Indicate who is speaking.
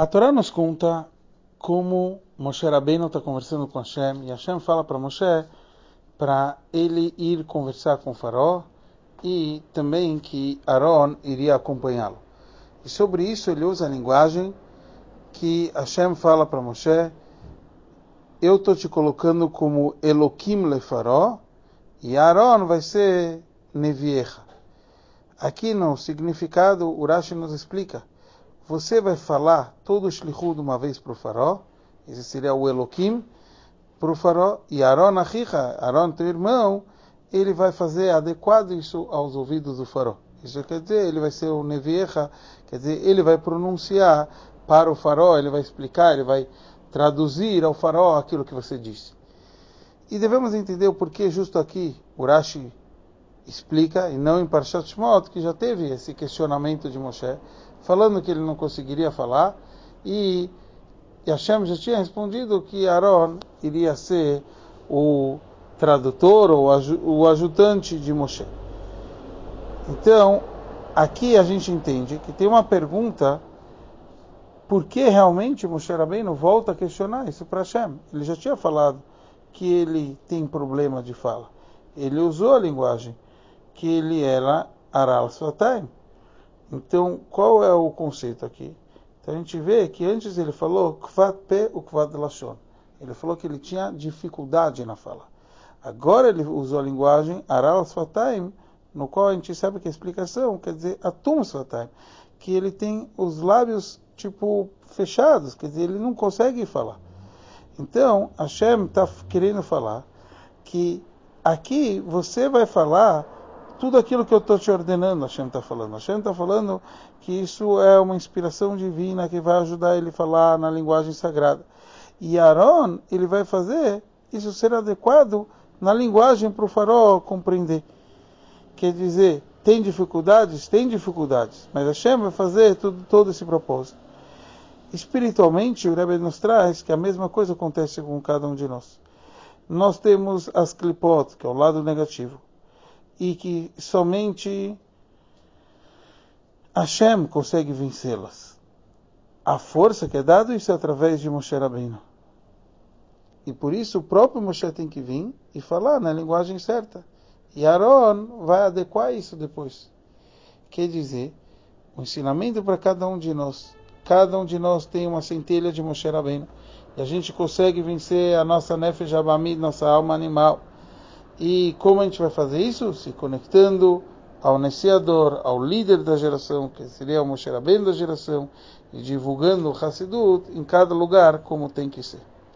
Speaker 1: A Torá nos conta como Moshe Rabbeinu está conversando com Hashem e Hashem fala para Moshe para ele ir conversar com o faraó e também que Aaron iria acompanhá-lo. E sobre isso ele usa a linguagem que Hashem fala para Moshe, eu estou te colocando como Eloquim le faraó e Aaron vai ser Nevieja. Aqui no significado, Urashi nos explica, você vai falar todo o shlichut uma vez para o faraó, esse seria o Eloquim, para o faraó, e Aaron Achicha, Aaron teu irmão, ele vai fazer adequado isso aos ouvidos do faraó. Isso quer dizer, ele vai ser o Nevieja, quer dizer, ele vai pronunciar para o faraó, ele vai explicar, ele vai traduzir ao faraó aquilo que você disse. E devemos entender o porquê justo aqui Urashi explica, e não em Parshat Shmot, que já teve esse questionamento de Moshe, falando que ele não conseguiria falar, e, e Hashem já tinha respondido que Aaron iria ser o tradutor ou o ajudante de Moshe. Então, aqui a gente entende que tem uma pergunta por que realmente Moshe Rabbeinu volta a questionar isso para Hashem? Ele já tinha falado que ele tem problema de fala. Ele usou a linguagem que ele era Aral Svatayim. Então, qual é o conceito aqui? Então a gente vê que antes ele falou Kvat Pe u Kvat Lashon. Ele falou que ele tinha dificuldade na fala. Agora ele usou a linguagem Aral Svatayim, no qual a gente sabe que a explicação quer dizer Atum Svatayim, que ele tem os lábios tipo fechados, quer dizer, ele não consegue falar. Então, Hashem está querendo falar que aqui você vai falar tudo aquilo que eu estou te ordenando, Hashem está falando. Hashem está falando que isso é uma inspiração divina que vai ajudar ele a falar na linguagem sagrada. E Aaron, ele vai fazer isso ser adequado na linguagem para o faraó compreender. Quer dizer, tem dificuldades? Tem dificuldades. Mas Hashem vai fazer tudo, todo esse propósito. Espiritualmente, o Rebbe nos traz que a mesma coisa acontece com cada um de nós. Nós temos as clipot, que é o lado negativo, e que somente Hashem consegue vencê-las. A força que é dada isso é através de Moshe Rabbeinu. E por isso o próprio Moshe tem que vir e falar na linguagem certa. E Aaron vai adequar isso depois. Quer dizer, o ensinamento para cada um de nós Cada um de nós tem uma centelha de Moshe Rabbeinu. E a gente consegue vencer a nossa Nefesh Abamid, nossa alma animal. E como a gente vai fazer isso? Se conectando ao iniciador, ao líder da geração, que seria o Moshe Rabbeinu da geração, e divulgando o Hassidut em cada lugar como tem que ser.